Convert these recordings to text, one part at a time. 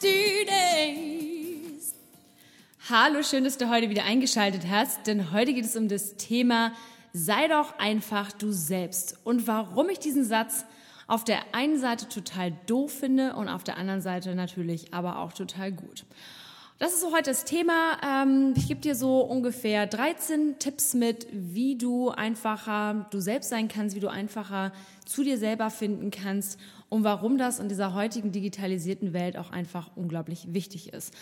this! Hallo, schön, dass du heute wieder eingeschaltet hast, denn heute geht es um das Thema Sei doch einfach du selbst. Und warum ich diesen Satz auf der einen Seite total doof finde und auf der anderen Seite natürlich aber auch total gut. Das ist so heute das Thema. Ähm, ich gebe dir so ungefähr 13 Tipps mit, wie du einfacher du selbst sein kannst, wie du einfacher zu dir selber finden kannst und warum das in dieser heutigen digitalisierten Welt auch einfach unglaublich wichtig ist.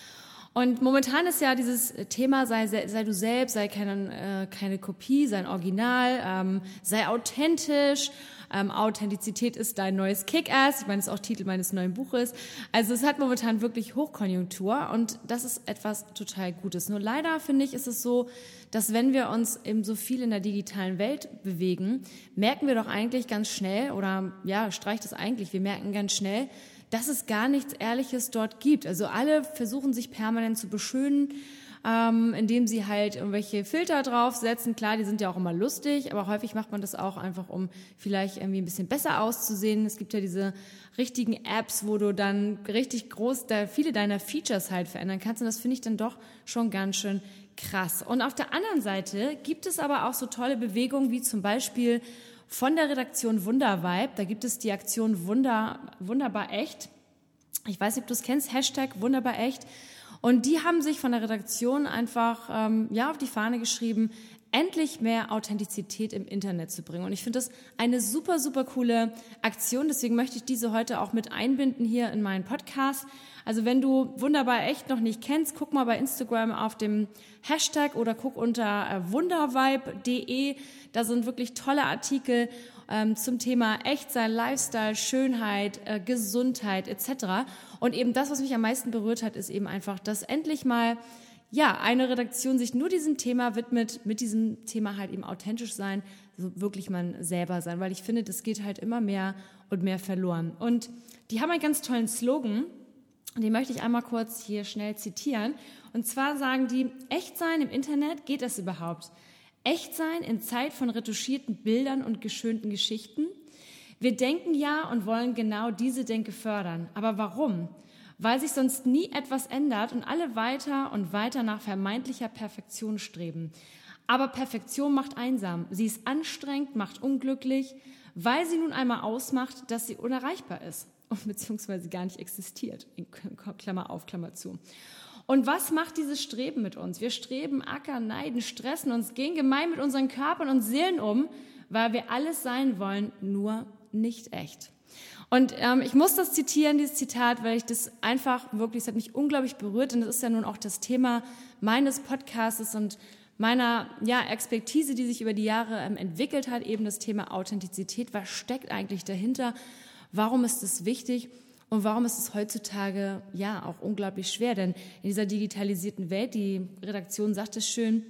Und momentan ist ja dieses Thema, sei, sei du selbst, sei keine, äh, keine Kopie, sei ein Original, ähm, sei authentisch. Ähm, Authentizität ist dein neues Kick-Ass. Ich meine, das ist auch Titel meines neuen Buches. Also es hat momentan wirklich Hochkonjunktur und das ist etwas total Gutes. Nur leider finde ich, ist es so, dass wenn wir uns eben so viel in der digitalen Welt bewegen, merken wir doch eigentlich ganz schnell, oder ja, streicht es eigentlich, wir merken ganz schnell, dass es gar nichts Ehrliches dort gibt. Also alle versuchen sich permanent zu beschönen, ähm, indem sie halt irgendwelche Filter draufsetzen. Klar, die sind ja auch immer lustig, aber häufig macht man das auch einfach, um vielleicht irgendwie ein bisschen besser auszusehen. Es gibt ja diese richtigen Apps, wo du dann richtig groß da viele deiner Features halt verändern kannst. Und das finde ich dann doch schon ganz schön krass. Und auf der anderen Seite gibt es aber auch so tolle Bewegungen wie zum Beispiel von der Redaktion Wundervibe. Da gibt es die Aktion Wunder, Wunderbar Echt. Ich weiß nicht, ob du es kennst, Hashtag Wunderbar Echt. Und die haben sich von der Redaktion einfach ähm, ja auf die Fahne geschrieben, endlich mehr Authentizität im Internet zu bringen. Und ich finde das eine super, super coole Aktion. Deswegen möchte ich diese heute auch mit einbinden hier in meinen Podcast. Also wenn du wunderbar echt noch nicht kennst, guck mal bei Instagram auf dem Hashtag oder guck unter äh, wundervibe.de. Da sind wirklich tolle Artikel ähm, zum Thema Echtsein, Lifestyle, Schönheit, äh, Gesundheit etc. Und eben das, was mich am meisten berührt hat, ist eben einfach, dass endlich mal ja, eine Redaktion sich nur diesem Thema widmet, mit diesem Thema halt eben authentisch sein, so wirklich man selber sein, weil ich finde, das geht halt immer mehr und mehr verloren. Und die haben einen ganz tollen Slogan, den möchte ich einmal kurz hier schnell zitieren. Und zwar sagen die, echt sein im Internet, geht das überhaupt? Echt sein in Zeit von retuschierten Bildern und geschönten Geschichten? Wir denken ja und wollen genau diese Denke fördern. Aber warum? Weil sich sonst nie etwas ändert und alle weiter und weiter nach vermeintlicher Perfektion streben. Aber Perfektion macht einsam. Sie ist anstrengend, macht unglücklich, weil sie nun einmal ausmacht, dass sie unerreichbar ist und beziehungsweise gar nicht existiert. Klammer auf, Klammer zu. Und was macht dieses Streben mit uns? Wir streben, ackern, neiden, stressen uns, gehen gemein mit unseren Körpern und Seelen um, weil wir alles sein wollen, nur nicht echt. Und ähm, ich muss das zitieren, dieses Zitat, weil ich das einfach wirklich, es hat mich unglaublich berührt und das ist ja nun auch das Thema meines Podcasts und meiner ja, Expertise, die sich über die Jahre ähm, entwickelt hat, eben das Thema Authentizität. Was steckt eigentlich dahinter? Warum ist es wichtig? Und warum ist es heutzutage ja auch unglaublich schwer? Denn in dieser digitalisierten Welt, die Redaktion sagt es schön,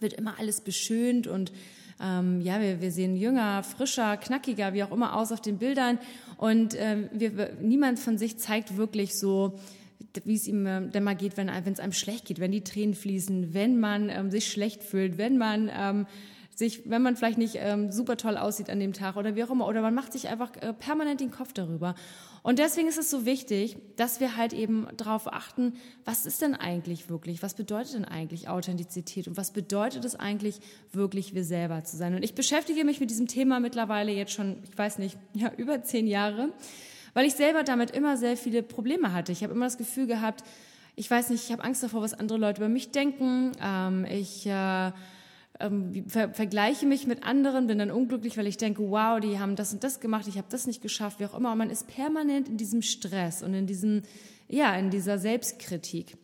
wird immer alles beschönt und ähm, ja, wir, wir sehen jünger, frischer, knackiger, wie auch immer aus auf den Bildern. Und ähm, wir, niemand von sich zeigt wirklich so, wie es ihm äh, denn mal geht, wenn es einem schlecht geht, wenn die Tränen fließen, wenn man ähm, sich schlecht fühlt, wenn man ähm, sich, wenn man vielleicht nicht ähm, super toll aussieht an dem Tag oder wie auch immer, oder man macht sich einfach äh, permanent den Kopf darüber. Und deswegen ist es so wichtig, dass wir halt eben darauf achten, was ist denn eigentlich wirklich, was bedeutet denn eigentlich Authentizität und was bedeutet es eigentlich wirklich wir selber zu sein. Und ich beschäftige mich mit diesem Thema mittlerweile jetzt schon, ich weiß nicht, ja, über zehn Jahre, weil ich selber damit immer sehr viele Probleme hatte. Ich habe immer das Gefühl gehabt, ich weiß nicht, ich habe Angst davor, was andere Leute über mich denken. Ähm, ich äh, ähm, ver vergleiche mich mit anderen, bin dann unglücklich, weil ich denke, wow, die haben das und das gemacht, ich habe das nicht geschafft, wie auch immer. Und man ist permanent in diesem Stress und in diesem, ja, in dieser Selbstkritik.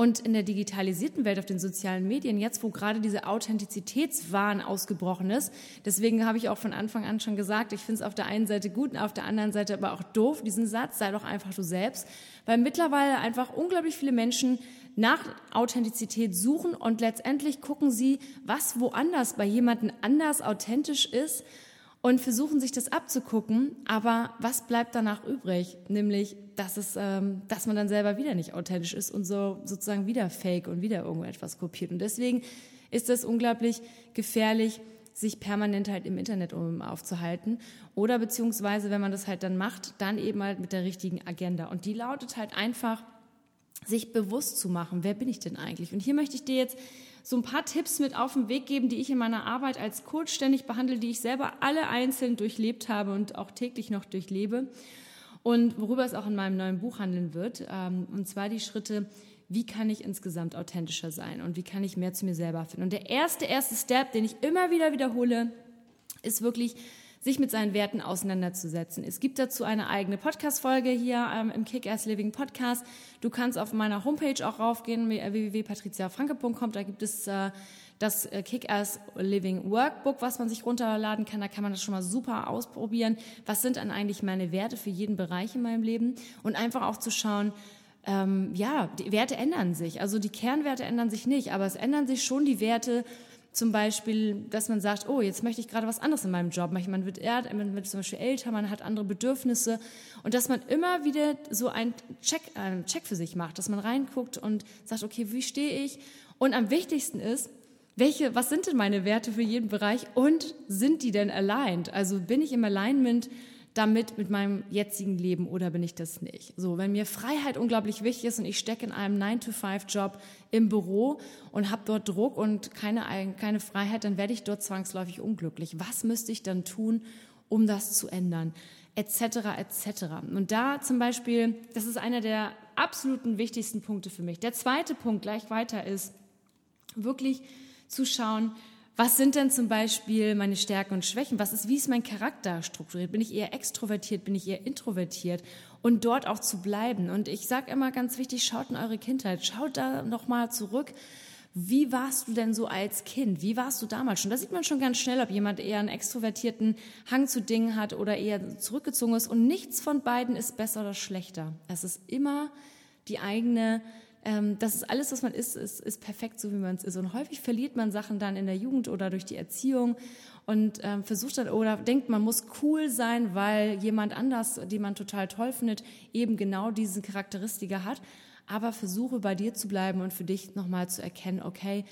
Und in der digitalisierten Welt auf den sozialen Medien, jetzt wo gerade diese Authentizitätswahn ausgebrochen ist, deswegen habe ich auch von Anfang an schon gesagt, ich finde es auf der einen Seite gut und auf der anderen Seite aber auch doof, diesen Satz, sei doch einfach du selbst, weil mittlerweile einfach unglaublich viele Menschen nach Authentizität suchen und letztendlich gucken sie, was woanders bei jemandem anders authentisch ist und versuchen sich das abzugucken. Aber was bleibt danach übrig? Nämlich, dass, es, ähm, dass man dann selber wieder nicht authentisch ist und so sozusagen wieder fake und wieder irgendetwas kopiert. Und deswegen ist es unglaublich gefährlich, sich permanent halt im Internet um aufzuhalten. Oder beziehungsweise, wenn man das halt dann macht, dann eben halt mit der richtigen Agenda. Und die lautet halt einfach, sich bewusst zu machen, wer bin ich denn eigentlich? Und hier möchte ich dir jetzt so ein paar Tipps mit auf den Weg geben, die ich in meiner Arbeit als Coach ständig behandle, die ich selber alle einzeln durchlebt habe und auch täglich noch durchlebe. Und worüber es auch in meinem neuen Buch handeln wird. Ähm, und zwar die Schritte, wie kann ich insgesamt authentischer sein und wie kann ich mehr zu mir selber finden. Und der erste, erste Step, den ich immer wieder wiederhole, ist wirklich sich mit seinen Werten auseinanderzusetzen. Es gibt dazu eine eigene Podcast-Folge hier ähm, im Kick-Ass Living Podcast. Du kannst auf meiner Homepage auch raufgehen, www.patriziafranke.com. Da gibt es äh, das äh, Kick-Ass Living Workbook, was man sich runterladen kann. Da kann man das schon mal super ausprobieren. Was sind dann eigentlich meine Werte für jeden Bereich in meinem Leben? Und einfach auch zu schauen, ähm, ja, die Werte ändern sich. Also die Kernwerte ändern sich nicht, aber es ändern sich schon die Werte, zum Beispiel, dass man sagt, oh, jetzt möchte ich gerade was anderes in meinem Job. Man wird, man wird zum Beispiel älter, man hat andere Bedürfnisse und dass man immer wieder so einen Check, einen Check für sich macht, dass man reinguckt und sagt, okay, wie stehe ich? Und am wichtigsten ist, welche, was sind denn meine Werte für jeden Bereich und sind die denn aligned? Also bin ich im Alignment damit mit meinem jetzigen Leben oder bin ich das nicht? So, wenn mir Freiheit unglaublich wichtig ist und ich stecke in einem 9-to-5-Job im Büro und habe dort Druck und keine, keine Freiheit, dann werde ich dort zwangsläufig unglücklich. Was müsste ich dann tun, um das zu ändern? Etc. etc. Und da zum Beispiel, das ist einer der absoluten wichtigsten Punkte für mich. Der zweite Punkt gleich weiter ist, wirklich zu schauen, was sind denn zum Beispiel meine Stärken und Schwächen? Was ist, wie ist mein Charakter strukturiert? Bin ich eher extrovertiert? Bin ich eher introvertiert? Und dort auch zu bleiben. Und ich sage immer ganz wichtig, schaut in eure Kindheit, schaut da nochmal zurück. Wie warst du denn so als Kind? Wie warst du damals schon? Da sieht man schon ganz schnell, ob jemand eher einen extrovertierten Hang zu Dingen hat oder eher zurückgezogen ist. Und nichts von beiden ist besser oder schlechter. Es ist immer die eigene ähm, das ist alles, was man ist, ist, ist perfekt, so wie man es ist. Und häufig verliert man Sachen dann in der Jugend oder durch die Erziehung und ähm, versucht dann oder denkt, man muss cool sein, weil jemand anders, den man total toll findet, eben genau diese Charakteristika hat. Aber versuche bei dir zu bleiben und für dich nochmal zu erkennen, okay,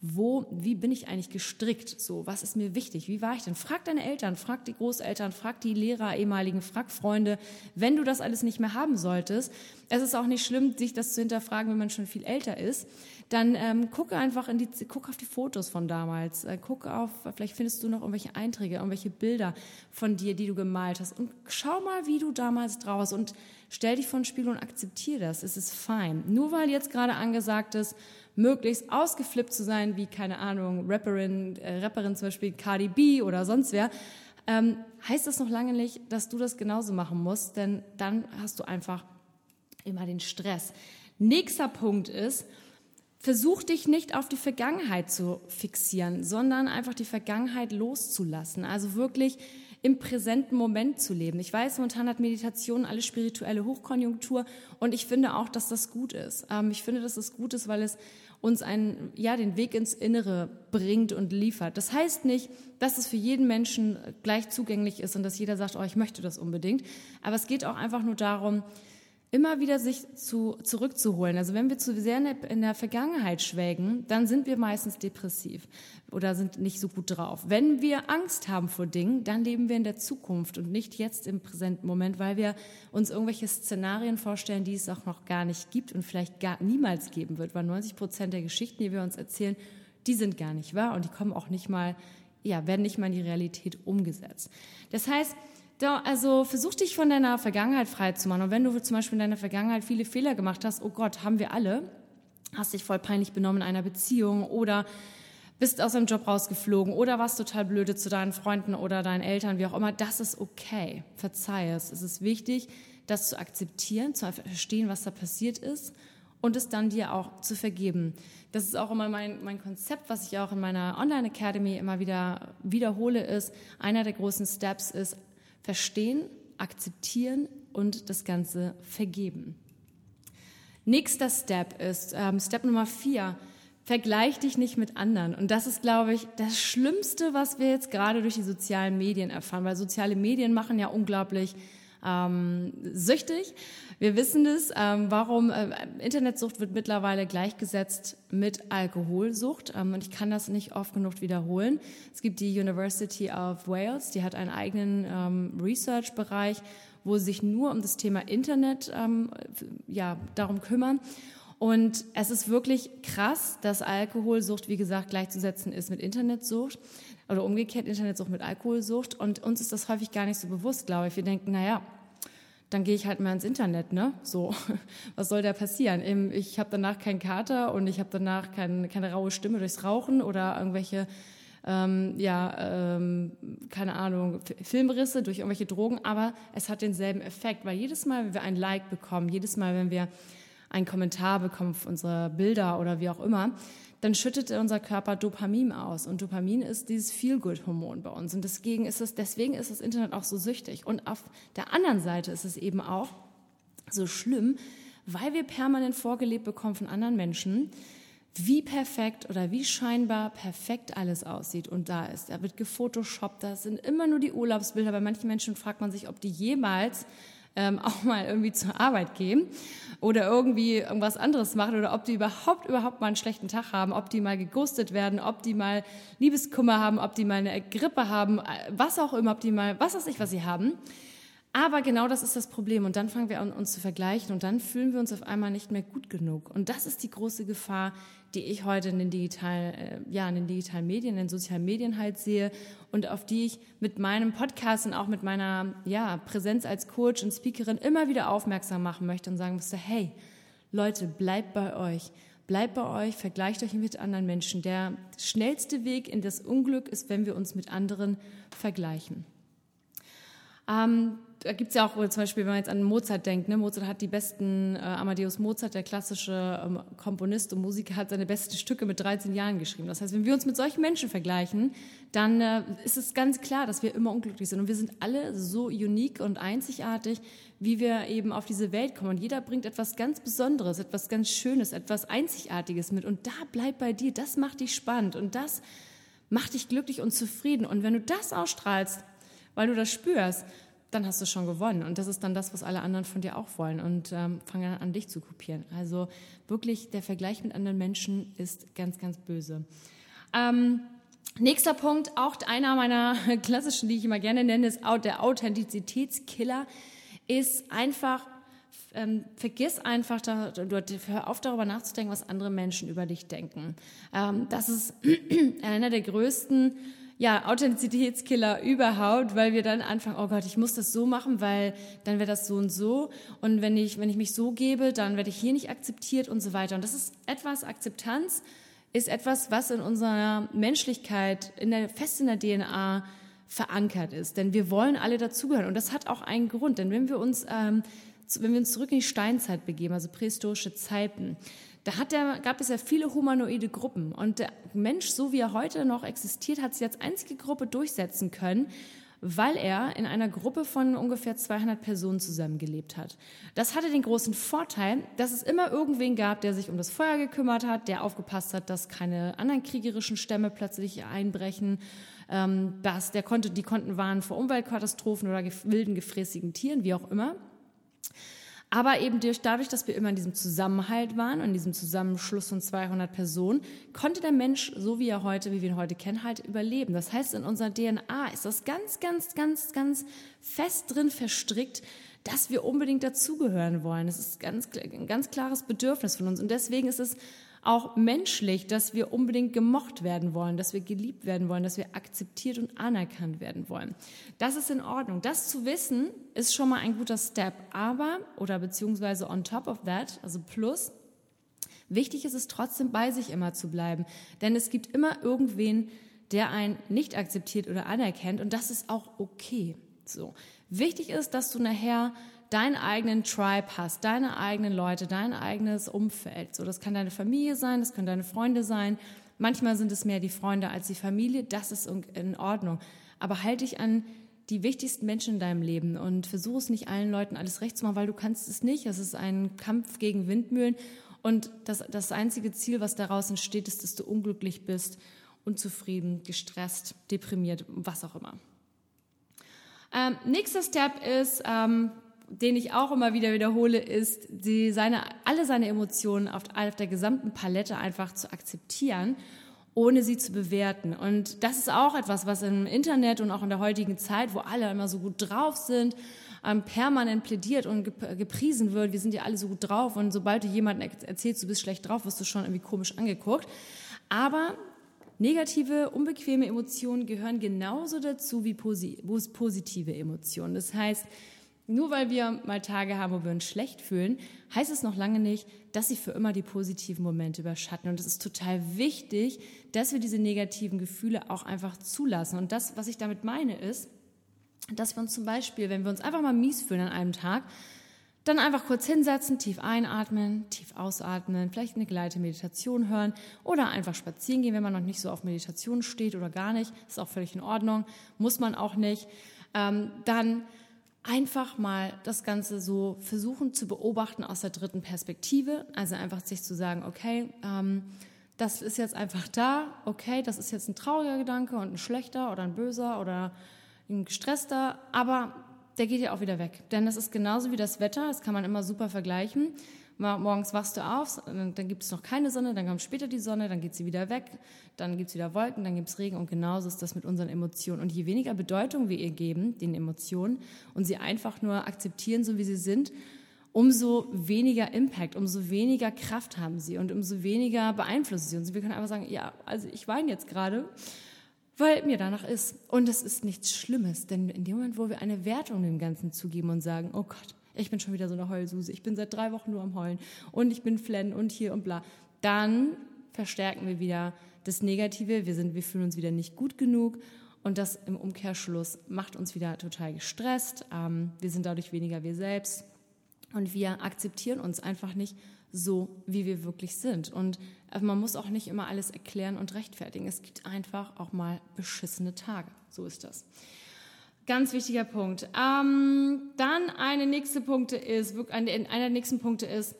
wo, wie bin ich eigentlich gestrickt? So, was ist mir wichtig? Wie war ich denn? Frag deine Eltern, frag die Großeltern, frag die Lehrer, ehemaligen, frag Freunde, wenn du das alles nicht mehr haben solltest. Es ist auch nicht schlimm, sich das zu hinterfragen, wenn man schon viel älter ist. Dann ähm, gucke einfach in die, guck auf die Fotos von damals. Äh, guck auf, vielleicht findest du noch irgendwelche Einträge, irgendwelche Bilder von dir, die du gemalt hast. Und schau mal, wie du damals draus und stell dich vor ein Spiel und akzeptiere das. Es ist fein. Nur weil jetzt gerade angesagt ist, möglichst ausgeflippt zu sein, wie, keine Ahnung, Rapperin, äh, Rapperin zum Beispiel Cardi B oder sonst wer, ähm, heißt das noch lange nicht, dass du das genauso machen musst, denn dann hast du einfach immer den Stress. Nächster Punkt ist, versuch dich nicht auf die Vergangenheit zu fixieren, sondern einfach die Vergangenheit loszulassen. Also wirklich im präsenten Moment zu leben. Ich weiß, momentan hat Meditation alle spirituelle Hochkonjunktur und ich finde auch, dass das gut ist. Ähm, ich finde, dass es gut ist, weil es uns einen, ja, den Weg ins Innere bringt und liefert. Das heißt nicht, dass es für jeden Menschen gleich zugänglich ist und dass jeder sagt, oh, ich möchte das unbedingt. Aber es geht auch einfach nur darum, immer wieder sich zu, zurückzuholen. Also wenn wir zu sehr in der, Vergangenheit schwelgen, dann sind wir meistens depressiv oder sind nicht so gut drauf. Wenn wir Angst haben vor Dingen, dann leben wir in der Zukunft und nicht jetzt im präsenten Moment, weil wir uns irgendwelche Szenarien vorstellen, die es auch noch gar nicht gibt und vielleicht gar niemals geben wird, weil 90 Prozent der Geschichten, die wir uns erzählen, die sind gar nicht wahr und die kommen auch nicht mal, ja, werden nicht mal in die Realität umgesetzt. Das heißt, da, also versuch dich von deiner Vergangenheit frei zu machen. Und wenn du zum Beispiel in deiner Vergangenheit viele Fehler gemacht hast, oh Gott, haben wir alle, hast dich voll peinlich benommen in einer Beziehung oder bist aus einem Job rausgeflogen oder warst total blöde zu deinen Freunden oder deinen Eltern, wie auch immer, das ist okay. Verzeih es. Es ist wichtig, das zu akzeptieren, zu verstehen, was da passiert ist und es dann dir auch zu vergeben. Das ist auch immer mein, mein Konzept, was ich auch in meiner Online Academy immer wieder wiederhole, ist, einer der großen Steps ist verstehen, akzeptieren und das Ganze vergeben. Nächster Step ist ähm, Step Nummer vier. Vergleich dich nicht mit anderen. Und das ist, glaube ich, das Schlimmste, was wir jetzt gerade durch die sozialen Medien erfahren, weil soziale Medien machen ja unglaublich ähm, süchtig. Wir wissen es, ähm, warum äh, Internetsucht wird mittlerweile gleichgesetzt mit Alkoholsucht. Ähm, und ich kann das nicht oft genug wiederholen. Es gibt die University of Wales, die hat einen eigenen ähm, Research-Bereich, wo sie sich nur um das Thema Internet ähm, ja, darum kümmern. Und es ist wirklich krass, dass Alkoholsucht, wie gesagt, gleichzusetzen ist mit Internetsucht oder umgekehrt Internetsucht mit Alkoholsucht. Und uns ist das häufig gar nicht so bewusst, glaube ich. Wir denken, naja, dann gehe ich halt mal ins Internet, ne? So, was soll da passieren? Ich habe danach keinen Kater und ich habe danach kein, keine raue Stimme durchs Rauchen oder irgendwelche ähm, ja, ähm, keine Ahnung, Filmrisse durch irgendwelche Drogen, aber es hat denselben Effekt, weil jedes Mal, wenn wir ein Like bekommen, jedes Mal, wenn wir einen Kommentar bekommen auf unsere Bilder oder wie auch immer, dann schüttet unser Körper Dopamin aus. Und Dopamin ist dieses Feel-Good-Hormon bei uns. Und deswegen ist, es, deswegen ist das Internet auch so süchtig. Und auf der anderen Seite ist es eben auch so schlimm, weil wir permanent vorgelebt bekommen von anderen Menschen, wie perfekt oder wie scheinbar perfekt alles aussieht und da ist. Da wird gefotoshoppt, da sind immer nur die Urlaubsbilder. Bei manchen Menschen fragt man sich, ob die jemals ähm, auch mal irgendwie zur Arbeit gehen oder irgendwie irgendwas anderes machen oder ob die überhaupt überhaupt mal einen schlechten Tag haben, ob die mal geghostet werden, ob die mal Liebeskummer haben, ob die mal eine Grippe haben, was auch immer, ob die mal was weiß ich, was sie haben. Aber genau das ist das Problem. Und dann fangen wir an, uns zu vergleichen und dann fühlen wir uns auf einmal nicht mehr gut genug. Und das ist die große Gefahr, die ich heute in den digitalen, äh, ja, in den digitalen Medien, in den sozialen Medien halt sehe und auf die ich mit meinem Podcast und auch mit meiner, ja, Präsenz als Coach und Speakerin immer wieder aufmerksam machen möchte und sagen müsste, hey, Leute, bleibt bei euch. Bleibt bei euch, vergleicht euch mit anderen Menschen. Der schnellste Weg in das Unglück ist, wenn wir uns mit anderen vergleichen. Ähm, da gibt es ja auch zum Beispiel, wenn man jetzt an Mozart denkt, ne? Mozart hat die besten, äh, Amadeus Mozart, der klassische ähm, Komponist und Musiker, hat seine besten Stücke mit 13 Jahren geschrieben. Das heißt, wenn wir uns mit solchen Menschen vergleichen, dann äh, ist es ganz klar, dass wir immer unglücklich sind. Und wir sind alle so unique und einzigartig, wie wir eben auf diese Welt kommen. Und jeder bringt etwas ganz Besonderes, etwas ganz Schönes, etwas Einzigartiges mit. Und da bleibt bei dir, das macht dich spannend und das macht dich glücklich und zufrieden. Und wenn du das ausstrahlst, weil du das spürst, dann hast du schon gewonnen. Und das ist dann das, was alle anderen von dir auch wollen und ähm, fangen an, dich zu kopieren. Also wirklich, der Vergleich mit anderen Menschen ist ganz, ganz böse. Ähm, nächster Punkt, auch einer meiner klassischen, die ich immer gerne nenne, ist der Authentizitätskiller, ist einfach, ähm, vergiss einfach, da, hör auf darüber nachzudenken, was andere Menschen über dich denken. Ähm, das ist einer der größten ja, Authentizitätskiller überhaupt, weil wir dann anfangen, oh Gott, ich muss das so machen, weil dann wäre das so und so. Und wenn ich, wenn ich mich so gebe, dann werde ich hier nicht akzeptiert und so weiter. Und das ist etwas, Akzeptanz ist etwas, was in unserer Menschlichkeit, in der, fest in der DNA verankert ist. Denn wir wollen alle dazugehören. Und das hat auch einen Grund. Denn wenn wir uns, ähm, wenn wir uns zurück in die Steinzeit begeben, also prähistorische Zeiten, da hat der, gab es ja viele humanoide Gruppen. Und der Mensch, so wie er heute noch existiert, hat sich als einzige Gruppe durchsetzen können, weil er in einer Gruppe von ungefähr 200 Personen zusammengelebt hat. Das hatte den großen Vorteil, dass es immer irgendwen gab, der sich um das Feuer gekümmert hat, der aufgepasst hat, dass keine anderen kriegerischen Stämme plötzlich einbrechen, ähm, dass der konnte, die konnten warnen vor Umweltkatastrophen oder wilden, gefräßigen Tieren, wie auch immer. Aber eben durch, dadurch, dass wir immer in diesem Zusammenhalt waren, in diesem Zusammenschluss von 200 Personen, konnte der Mensch, so wie er heute, wie wir ihn heute kennen, halt überleben. Das heißt, in unserer DNA ist das ganz, ganz, ganz, ganz fest drin verstrickt, dass wir unbedingt dazugehören wollen. Das ist ganz, ein ganz klares Bedürfnis von uns. Und deswegen ist es auch menschlich, dass wir unbedingt gemocht werden wollen, dass wir geliebt werden wollen, dass wir akzeptiert und anerkannt werden wollen. Das ist in Ordnung. Das zu wissen, ist schon mal ein guter Step. Aber, oder beziehungsweise on top of that, also plus, wichtig ist es trotzdem bei sich immer zu bleiben. Denn es gibt immer irgendwen, der einen nicht akzeptiert oder anerkennt und das ist auch okay. So. Wichtig ist, dass du nachher deinen eigenen Tribe hast, deine eigenen Leute, dein eigenes Umfeld. So, das kann deine Familie sein, das können deine Freunde sein. Manchmal sind es mehr die Freunde als die Familie. Das ist in Ordnung. Aber halte dich an die wichtigsten Menschen in deinem Leben und versuche es nicht allen Leuten alles recht zu machen, weil du kannst es nicht. Es ist ein Kampf gegen Windmühlen und das, das einzige Ziel, was daraus entsteht, ist, dass du unglücklich bist, unzufrieden, gestresst, deprimiert, was auch immer. Ähm, nächster Step ist, ähm, den ich auch immer wieder wiederhole, ist, die, seine, alle seine Emotionen auf, auf der gesamten Palette einfach zu akzeptieren ohne sie zu bewerten. Und das ist auch etwas, was im Internet und auch in der heutigen Zeit, wo alle immer so gut drauf sind, ähm, permanent plädiert und gepriesen wird. Wir sind ja alle so gut drauf und sobald du jemandem erzählst, du bist schlecht drauf, wirst du schon irgendwie komisch angeguckt. Aber negative, unbequeme Emotionen gehören genauso dazu wie positive Emotionen. Das heißt, nur weil wir mal Tage haben, wo wir uns schlecht fühlen, heißt es noch lange nicht, dass sie für immer die positiven Momente überschatten. Und es ist total wichtig, dass wir diese negativen Gefühle auch einfach zulassen. Und das, was ich damit meine, ist, dass wir uns zum Beispiel, wenn wir uns einfach mal mies fühlen an einem Tag, dann einfach kurz hinsetzen, tief einatmen, tief ausatmen, vielleicht eine geleitete Meditation hören oder einfach spazieren gehen, wenn man noch nicht so auf Meditation steht oder gar nicht. Ist auch völlig in Ordnung, muss man auch nicht. Ähm, dann einfach mal das Ganze so versuchen zu beobachten aus der dritten Perspektive. Also einfach sich zu sagen, okay, ähm, das ist jetzt einfach da, okay, das ist jetzt ein trauriger Gedanke und ein schlechter oder ein böser oder ein gestresster, aber der geht ja auch wieder weg. Denn das ist genauso wie das Wetter, das kann man immer super vergleichen. Morgens wachst du auf, dann gibt es noch keine Sonne, dann kommt später die Sonne, dann geht sie wieder weg, dann gibt es wieder Wolken, dann gibt es Regen und genauso ist das mit unseren Emotionen. Und je weniger Bedeutung wir ihr geben, den Emotionen, und sie einfach nur akzeptieren, so wie sie sind, umso weniger Impact, umso weniger Kraft haben sie und umso weniger beeinflussen sie uns. Wir können einfach sagen, ja, also ich weine jetzt gerade, weil mir danach ist. Und es ist nichts Schlimmes, denn in dem Moment, wo wir eine Wertung dem Ganzen zugeben und sagen, oh Gott, ich bin schon wieder so eine Heulsuse, ich bin seit drei Wochen nur am Heulen und ich bin Flenn und hier und bla, dann verstärken wir wieder das Negative, wir, sind, wir fühlen uns wieder nicht gut genug und das im Umkehrschluss macht uns wieder total gestresst, ähm, wir sind dadurch weniger wir selbst und wir akzeptieren uns einfach nicht so, wie wir wirklich sind. Und äh, man muss auch nicht immer alles erklären und rechtfertigen. Es gibt einfach auch mal beschissene Tage. So ist das. Ganz wichtiger Punkt. Ähm, dann eine nächste Punkte ist, einer der nächsten Punkte ist,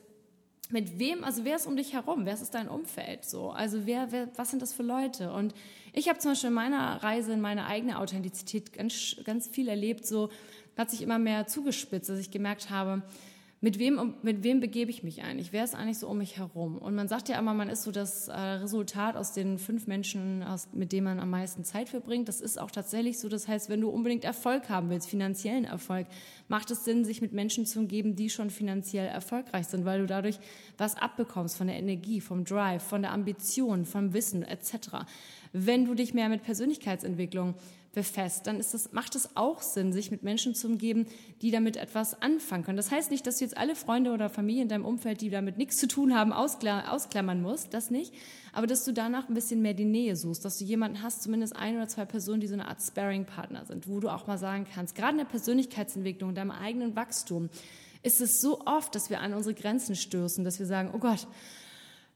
mit wem, also wer ist um dich herum? Wer ist dein Umfeld? So, also wer, wer was sind das für Leute? Und ich habe zum Beispiel in meiner Reise in meine eigene Authentizität ganz, ganz viel erlebt. So hat sich immer mehr zugespitzt, dass ich gemerkt habe, mit wem, mit wem begebe ich mich eigentlich? Wer ist eigentlich so um mich herum? Und man sagt ja immer, man ist so das äh, Resultat aus den fünf Menschen, mit denen man am meisten Zeit verbringt. Das ist auch tatsächlich so. Das heißt, wenn du unbedingt Erfolg haben willst, finanziellen Erfolg, macht es Sinn, sich mit Menschen zu umgeben, die schon finanziell erfolgreich sind, weil du dadurch was abbekommst von der Energie, vom Drive, von der Ambition, vom Wissen etc. Wenn du dich mehr mit Persönlichkeitsentwicklung befasst, dann das, macht es auch Sinn, sich mit Menschen zu umgeben, die damit etwas anfangen können. Das heißt nicht, dass du jetzt alle Freunde oder Familie in deinem Umfeld, die damit nichts zu tun haben, ausklammern musst, das nicht, aber dass du danach ein bisschen mehr die Nähe suchst, dass du jemanden hast, zumindest ein oder zwei Personen, die so eine Art Sparring-Partner sind, wo du auch mal sagen kannst, gerade in der Persönlichkeitsentwicklung, in deinem eigenen Wachstum, ist es so oft, dass wir an unsere Grenzen stößen, dass wir sagen, oh Gott,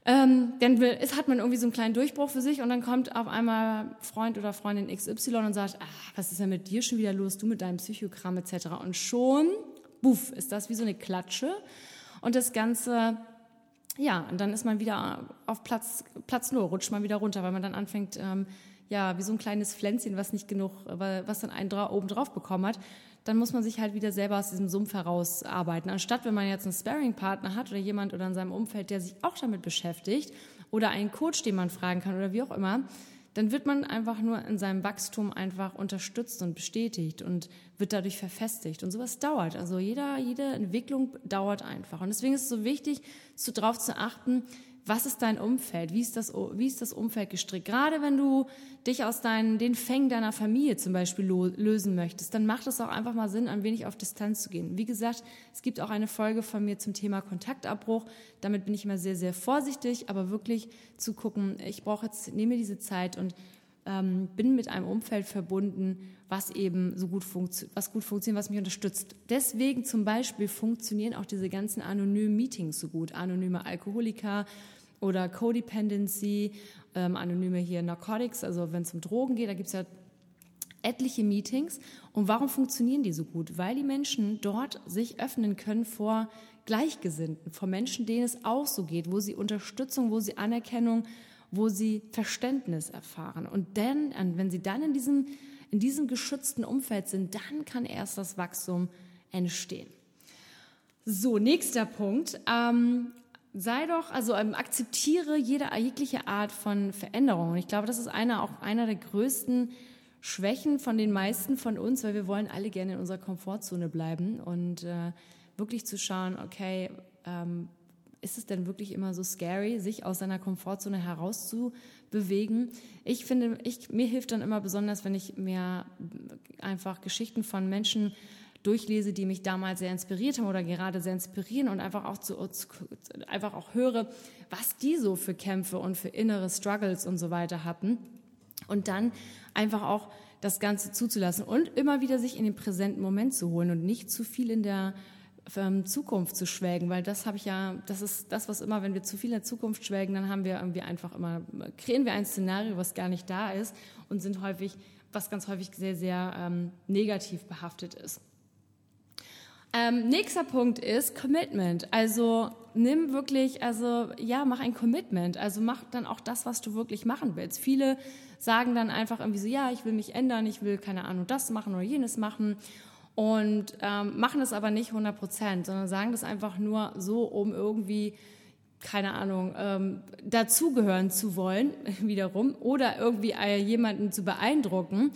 ähm, dann will, hat man irgendwie so einen kleinen Durchbruch für sich und dann kommt auf einmal Freund oder Freundin XY und sagt, ah, was ist denn mit dir schon wieder los, du mit deinem Psychogramm etc. Und schon, buff, ist das wie so eine Klatsche. Und das Ganze, ja, und dann ist man wieder auf Platz, Platz null, rutscht man wieder runter, weil man dann anfängt, ähm, ja, wie so ein kleines Pflänzchen, was nicht genug, was dann einen dra oben drauf bekommen hat, dann muss man sich halt wieder selber aus diesem Sumpf herausarbeiten. Anstatt wenn man jetzt einen Sparring-Partner hat oder jemand oder in seinem Umfeld, der sich auch damit beschäftigt oder einen Coach, den man fragen kann oder wie auch immer, dann wird man einfach nur in seinem Wachstum einfach unterstützt und bestätigt und wird dadurch verfestigt. Und sowas dauert. Also jeder, jede Entwicklung dauert einfach. Und deswegen ist es so wichtig, so drauf zu achten, was ist dein Umfeld? Wie ist das, wie ist das Umfeld gestrickt? Gerade wenn du dich aus deinen, den Fängen deiner Familie zum Beispiel lösen möchtest, dann macht es auch einfach mal Sinn, ein wenig auf Distanz zu gehen. Wie gesagt, es gibt auch eine Folge von mir zum Thema Kontaktabbruch. Damit bin ich immer sehr, sehr vorsichtig, aber wirklich zu gucken, ich brauche jetzt, nehme diese Zeit und ähm, bin mit einem Umfeld verbunden, was eben so gut funktioniert, was gut funktioniert, was mich unterstützt. Deswegen zum Beispiel funktionieren auch diese ganzen anonymen Meetings so gut. Anonyme Alkoholiker oder Codependency, ähm, anonyme hier Narcotics, also wenn es um Drogen geht, da gibt es ja etliche Meetings. Und warum funktionieren die so gut? Weil die Menschen dort sich öffnen können vor Gleichgesinnten, vor Menschen, denen es auch so geht, wo sie Unterstützung, wo sie Anerkennung, wo sie Verständnis erfahren. Und dann, wenn sie dann in diesem, in diesem geschützten Umfeld sind, dann kann erst das Wachstum entstehen. So, nächster Punkt. Ähm, sei doch, also ähm, akzeptiere jede jegliche Art von Veränderung. Und ich glaube, das ist einer, auch einer der größten Schwächen von den meisten von uns, weil wir wollen alle gerne in unserer Komfortzone bleiben und äh, wirklich zu schauen, okay, ähm, ist es denn wirklich immer so scary, sich aus seiner Komfortzone herauszubewegen? Ich finde, ich, mir hilft dann immer besonders, wenn ich mir einfach Geschichten von Menschen durchlese, die mich damals sehr inspiriert haben oder gerade sehr inspirieren und einfach auch zu, einfach auch höre, was die so für Kämpfe und für innere Struggles und so weiter hatten. Und dann einfach auch das Ganze zuzulassen und immer wieder sich in den präsenten Moment zu holen und nicht zu viel in der Zukunft zu schwelgen, weil das habe ich ja, das ist das, was immer, wenn wir zu viel in der Zukunft schwelgen, dann haben wir irgendwie einfach immer, kreieren wir ein Szenario, was gar nicht da ist und sind häufig, was ganz häufig sehr, sehr ähm, negativ behaftet ist. Ähm, nächster Punkt ist Commitment. Also nimm wirklich, also ja, mach ein Commitment. Also mach dann auch das, was du wirklich machen willst. Viele sagen dann einfach irgendwie so, ja, ich will mich ändern, ich will keine Ahnung das machen oder jenes machen und ähm, machen es aber nicht 100 Prozent, sondern sagen das einfach nur so, um irgendwie keine Ahnung, ähm, dazugehören zu wollen, wiederum, oder irgendwie äh, jemanden zu beeindrucken.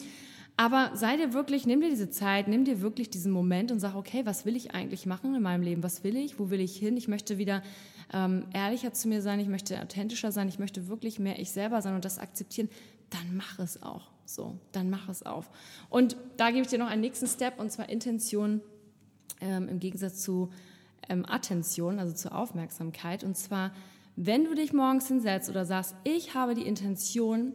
Aber sei dir wirklich, nimm dir diese Zeit, nimm dir wirklich diesen Moment und sag, okay, was will ich eigentlich machen in meinem Leben? Was will ich? Wo will ich hin? Ich möchte wieder ähm, ehrlicher zu mir sein, ich möchte authentischer sein, ich möchte wirklich mehr ich selber sein und das akzeptieren dann mach es auch. So, dann mach es auf. Und da gebe ich dir noch einen nächsten Step, und zwar Intention ähm, im Gegensatz zu ähm, Attention, also zur Aufmerksamkeit. Und zwar, wenn du dich morgens hinsetzt oder sagst, ich habe die Intention,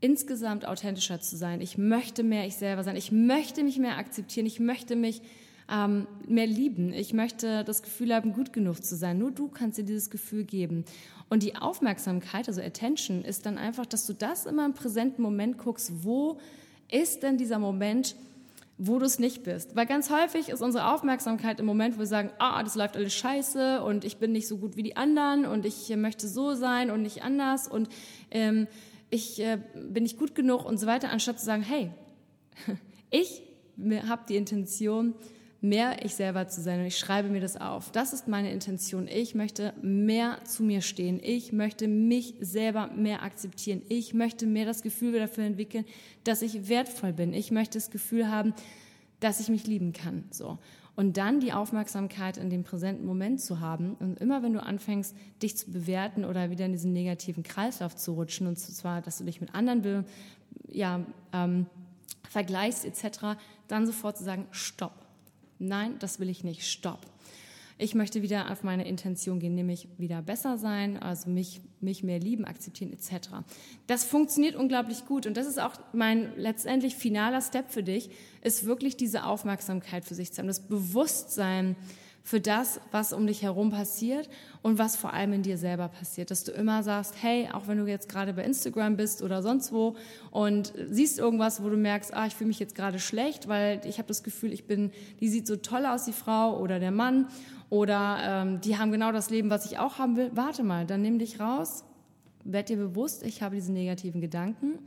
insgesamt authentischer zu sein, ich möchte mehr ich selber sein, ich möchte mich mehr akzeptieren, ich möchte mich ähm, mehr lieben. Ich möchte das Gefühl haben, gut genug zu sein. Nur du kannst dir dieses Gefühl geben. Und die Aufmerksamkeit, also Attention, ist dann einfach, dass du das immer im präsenten Moment guckst, wo ist denn dieser Moment, wo du es nicht bist. Weil ganz häufig ist unsere Aufmerksamkeit im Moment, wo wir sagen, ah, das läuft alles scheiße und ich bin nicht so gut wie die anderen und ich möchte so sein und nicht anders und ähm, ich äh, bin nicht gut genug und so weiter, anstatt zu sagen, hey, ich habe die Intention, mehr ich selber zu sein und ich schreibe mir das auf. Das ist meine Intention. Ich möchte mehr zu mir stehen. Ich möchte mich selber mehr akzeptieren. Ich möchte mehr das Gefühl dafür entwickeln, dass ich wertvoll bin. Ich möchte das Gefühl haben, dass ich mich lieben kann. So. Und dann die Aufmerksamkeit in dem präsenten Moment zu haben. Und immer wenn du anfängst, dich zu bewerten oder wieder in diesen negativen Kreislauf zu rutschen, und zwar, dass du dich mit anderen ja, ähm, vergleichst etc., dann sofort zu sagen, stopp Nein, das will ich nicht. Stopp. Ich möchte wieder auf meine Intention gehen, nämlich wieder besser sein, also mich, mich mehr lieben, akzeptieren etc. Das funktioniert unglaublich gut und das ist auch mein letztendlich finaler Step für dich, ist wirklich diese Aufmerksamkeit für sich zu haben, das Bewusstsein, für das, was um dich herum passiert und was vor allem in dir selber passiert. Dass du immer sagst, hey, auch wenn du jetzt gerade bei Instagram bist oder sonst wo und siehst irgendwas, wo du merkst, ah, ich fühle mich jetzt gerade schlecht, weil ich habe das Gefühl, ich bin, die sieht so toll aus, die Frau oder der Mann oder ähm, die haben genau das Leben, was ich auch haben will. Warte mal, dann nimm dich raus, werd dir bewusst, ich habe diese negativen Gedanken,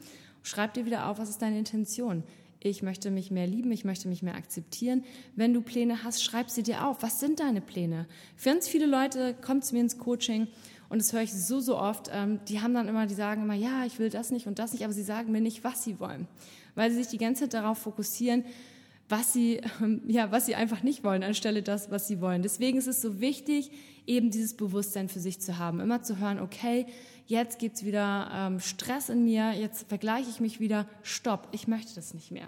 schreib dir wieder auf, was ist deine Intention ich möchte mich mehr lieben, ich möchte mich mehr akzeptieren. Wenn du Pläne hast, schreib sie dir auf. Was sind deine Pläne? Ganz viele Leute kommen zu mir ins Coaching und das höre ich so, so oft. Ähm, die haben dann immer, die sagen immer, ja, ich will das nicht und das nicht, aber sie sagen mir nicht, was sie wollen. Weil sie sich die ganze Zeit darauf fokussieren, was sie, ja, was sie einfach nicht wollen, anstelle das, was sie wollen. Deswegen ist es so wichtig, eben dieses Bewusstsein für sich zu haben. Immer zu hören, okay, jetzt gibt's wieder ähm, Stress in mir, jetzt vergleiche ich mich wieder, stopp, ich möchte das nicht mehr.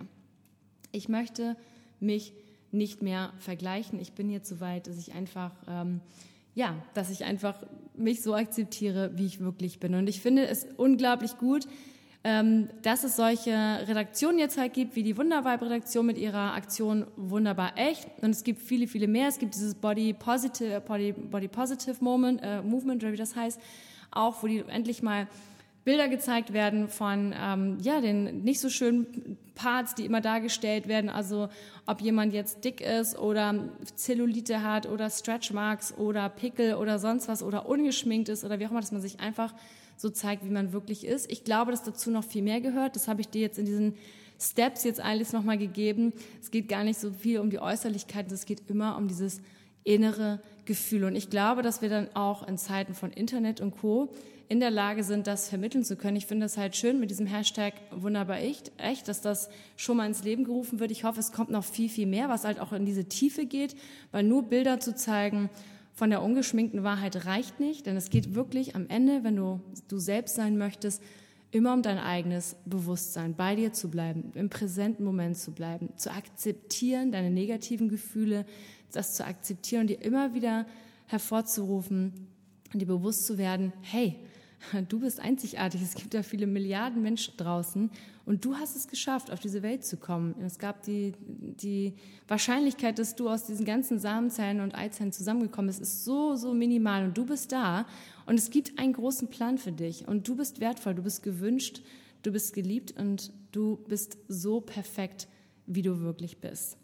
Ich möchte mich nicht mehr vergleichen. Ich bin jetzt so weit, dass ich einfach, ähm, ja, dass ich einfach mich so akzeptiere, wie ich wirklich bin. Und ich finde es unglaublich gut, ähm, dass es solche Redaktionen jetzt halt gibt, wie die Wundervibe-Redaktion mit ihrer Aktion Wunderbar Echt. Und es gibt viele, viele mehr. Es gibt dieses Body Positive, Body, Body Positive Moment, äh, Movement, oder wie das heißt, auch, wo die endlich mal Bilder gezeigt werden von ähm, ja, den nicht so schönen Parts, die immer dargestellt werden. Also ob jemand jetzt dick ist oder Zellulite hat oder Stretch Marks oder Pickel oder sonst was oder ungeschminkt ist oder wie auch immer, dass man sich einfach so zeigt, wie man wirklich ist. Ich glaube, dass dazu noch viel mehr gehört. Das habe ich dir jetzt in diesen Steps jetzt alles nochmal gegeben. Es geht gar nicht so viel um die Äußerlichkeit, es geht immer um dieses innere Gefühl. Und ich glaube, dass wir dann auch in Zeiten von Internet und Co. in der Lage sind, das vermitteln zu können. Ich finde es halt schön mit diesem Hashtag wunderbar echt, echt, dass das schon mal ins Leben gerufen wird. Ich hoffe, es kommt noch viel, viel mehr, was halt auch in diese Tiefe geht, weil nur Bilder zu zeigen, von der ungeschminkten Wahrheit reicht nicht, denn es geht wirklich am Ende, wenn du du selbst sein möchtest, immer um dein eigenes Bewusstsein, bei dir zu bleiben, im präsenten Moment zu bleiben, zu akzeptieren, deine negativen Gefühle, das zu akzeptieren und dir immer wieder hervorzurufen und dir bewusst zu werden, hey, du bist einzigartig. Es gibt ja viele Milliarden Menschen draußen und du hast es geschafft, auf diese Welt zu kommen. Es gab die, die Wahrscheinlichkeit, dass du aus diesen ganzen Samenzellen und Eizellen zusammengekommen bist, ist so, so minimal. Und du bist da. Und es gibt einen großen Plan für dich. Und du bist wertvoll, du bist gewünscht, du bist geliebt. Und du bist so perfekt, wie du wirklich bist.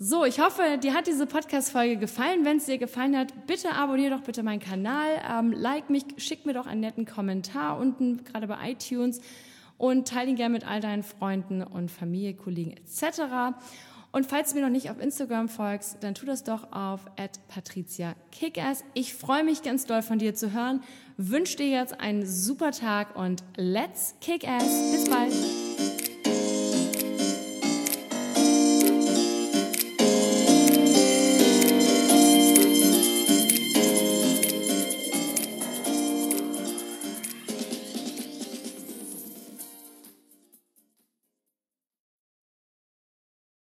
So, ich hoffe, dir hat diese Podcast-Folge gefallen. Wenn es dir gefallen hat, bitte abonniere doch bitte meinen Kanal, ähm, like mich, schick mir doch einen netten Kommentar unten, gerade bei iTunes und teile ihn gerne mit all deinen Freunden und Familie, Kollegen etc. Und falls du mir noch nicht auf Instagram folgst, dann tu das doch auf @patricia_kickass. Ich freue mich ganz doll von dir zu hören. Wünsche dir jetzt einen super Tag und let's kick ass. Bis bald.